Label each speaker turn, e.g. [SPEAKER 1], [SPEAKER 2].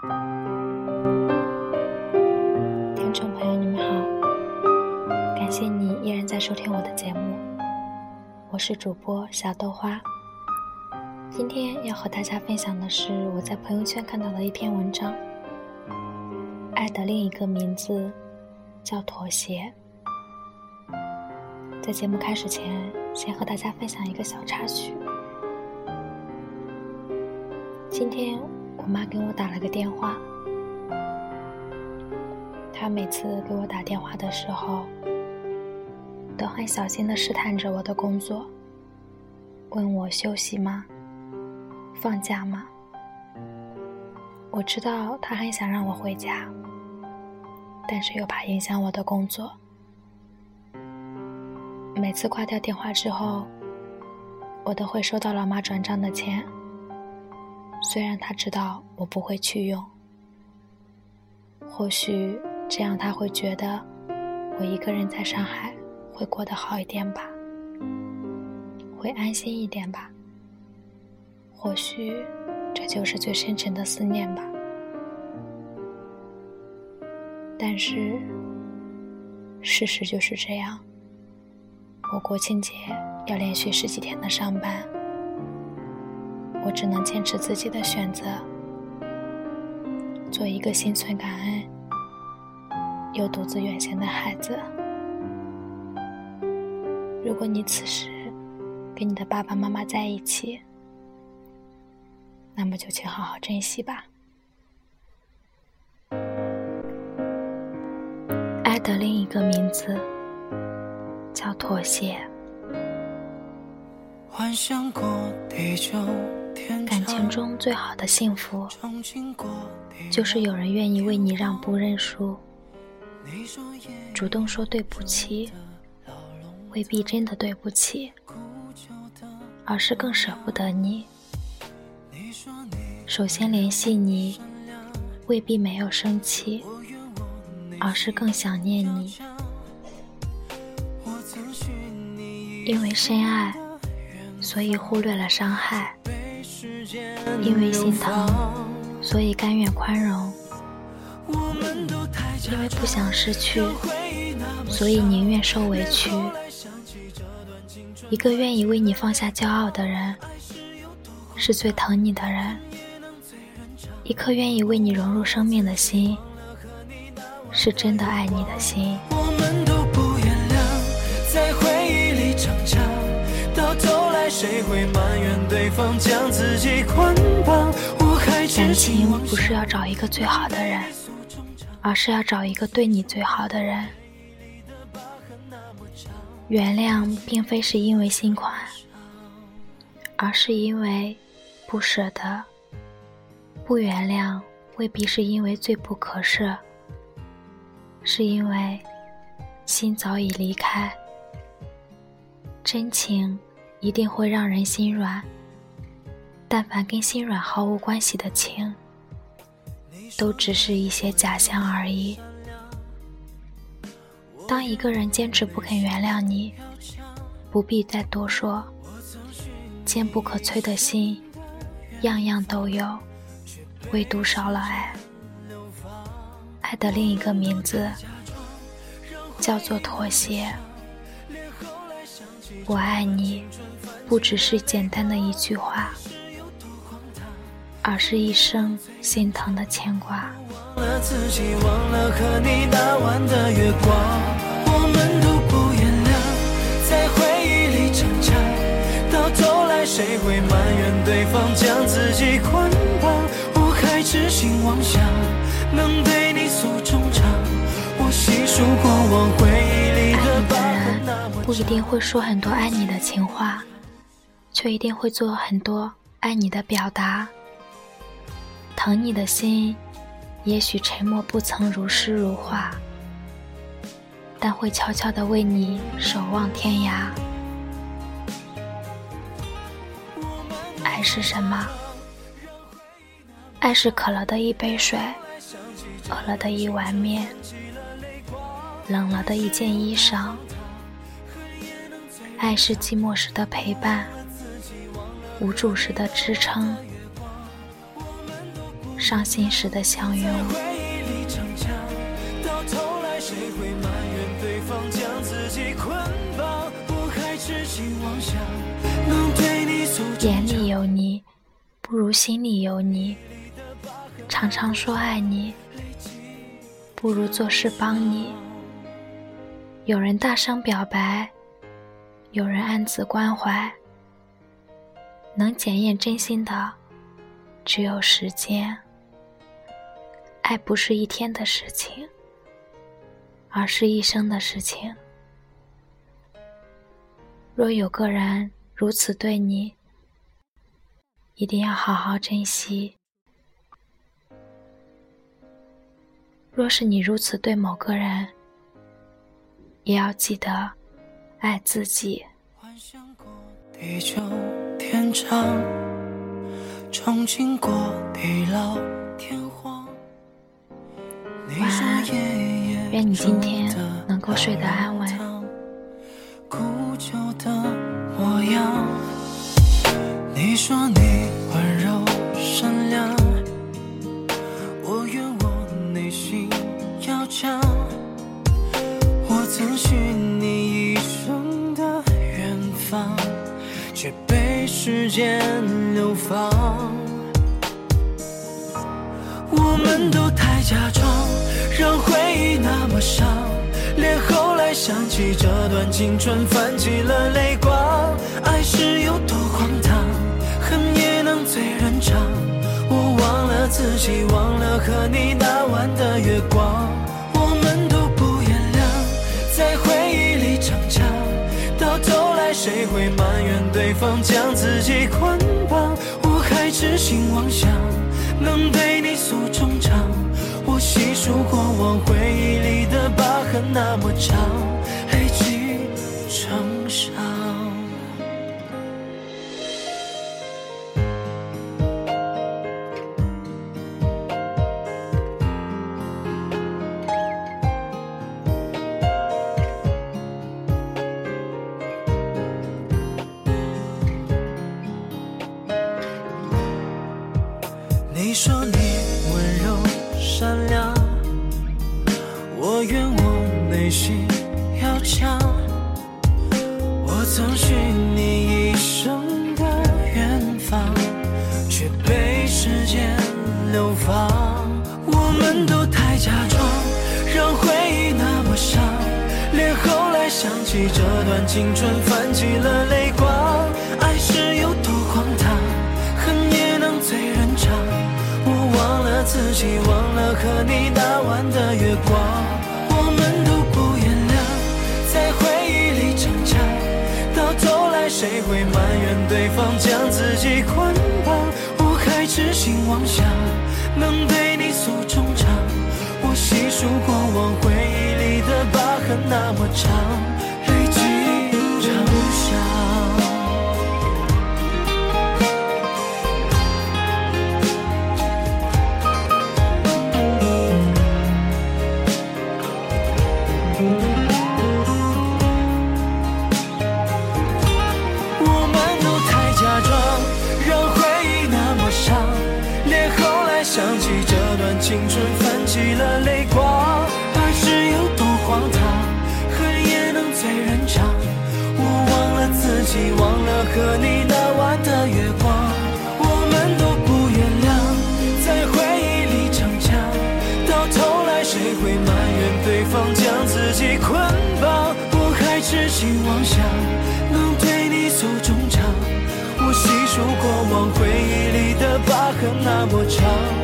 [SPEAKER 1] 听众朋友，你们好，感谢你依然在收听我的节目，我是主播小豆花。今天要和大家分享的是我在朋友圈看到的一篇文章，《爱的另一个名字叫妥协》。在节目开始前，先和大家分享一个小插曲。今天我妈给我打了个电话，她每次给我打电话的时候，都很小心的试探着我的工作，问我休息吗？放假吗？我知道她很想让我回家，但是又怕影响我的工作。每次挂掉电话之后，我都会收到老妈转账的钱。虽然他知道我不会去用，或许这样他会觉得我一个人在上海会过得好一点吧，会安心一点吧。或许这就是最深沉的思念吧。但是事实就是这样，我国庆节要连续十几天的上班。我只能坚持自己的选择，做一个心存感恩又独自远行的孩子。如果你此时跟你的爸爸妈妈在一起，那么就请好好珍惜吧。爱的另一个名字叫妥协。幻想过地球。感情中最好的幸福，就是有人愿意为你让步认输，主动说对不起，未必真的对不起，而是更舍不得你。首先联系你，未必没有生气，而是更想念你。因为深爱，所以忽略了伤害。因为心疼，所以甘愿宽容；因为不想失去，所以宁愿受委屈。一个愿意为你放下骄傲的人，是最疼你的人；一颗愿意为你融入生命的心，是真的爱你的心。谁会埋怨对方将自己捆绑？感情不是要找一个最好的人，而是要找一个对你最好的人。原谅并非是因为心宽，而是因为不舍得；不原谅未必是因为罪不可赦，是因为心早已离开。真情。一定会让人心软，但凡跟心软毫无关系的情，都只是一些假象而已。当一个人坚持不肯原谅你，不必再多说。坚不可摧的心，样样都有，唯独少了爱。爱的另一个名字，叫做妥协。我爱你，不只是简单的一句话，而是一生心疼的牵挂。谁会埋怨对方将自己捆绑？我还痴心妄想能对你诉衷肠，我细数过往回忆不一定会说很多爱你的情话，却一定会做很多爱你的表达。疼你的心，也许沉默不曾如诗如画，但会悄悄地为你守望天涯。爱是什么？爱是渴了的一杯水，饿了的一碗面，冷了的一件衣裳。爱是寂寞时的陪伴，无助时的支撑，伤心时的相拥。眼里有你，不如心里有你。常常说爱你，不如做事帮你。有人大声表白，有人暗自关怀。能检验真心的，只有时间。爱不是一天的事情，而是一生的事情。若有个人如此对你，一定要好好珍惜。若是你如此对某个人，也要记得爱自己。
[SPEAKER 2] 幻想过地久天长，憧憬过地老天荒。
[SPEAKER 1] 晚安，愿你今天能够睡得安稳。
[SPEAKER 2] 古旧的模样，你说你温柔善良，我愿我内心要强。我曾许却被时间流放。我们都太假装。让回忆那么伤，连后来想起这段青春，泛起了泪光。爱是有多荒唐，恨也能醉人肠。我忘了自己，忘了和你那晚的月光。谁会埋怨对方将自己捆绑？我还痴心妄想，能对你诉衷肠。我细数过往，回忆里的疤痕那么长，累积成伤。你说你温柔。善良，我愿我内心要强。我曾许你一生的远方，却被时间流放。我们都太假装，让回忆那么伤，连后来想起这段青春，泛起了泪光。爱是有多荒唐，恨也能醉人。忘了自己忘了和你那晚的月光，我们都不原谅，在回忆里逞强，到头来谁会埋怨对方将自己捆绑？我还痴心妄想能对你诉衷肠，我细数过往回忆里的疤痕那么长。青春泛起了泪光，爱是有多荒唐，恨也能醉人肠。我忘了自己，忘了和你那晚的月光。我们都不原谅，在回忆里逞强，到头来谁会埋怨对方将自己捆绑？我还痴心妄想能对你诉衷肠，我细数过往回忆里的疤痕那么长。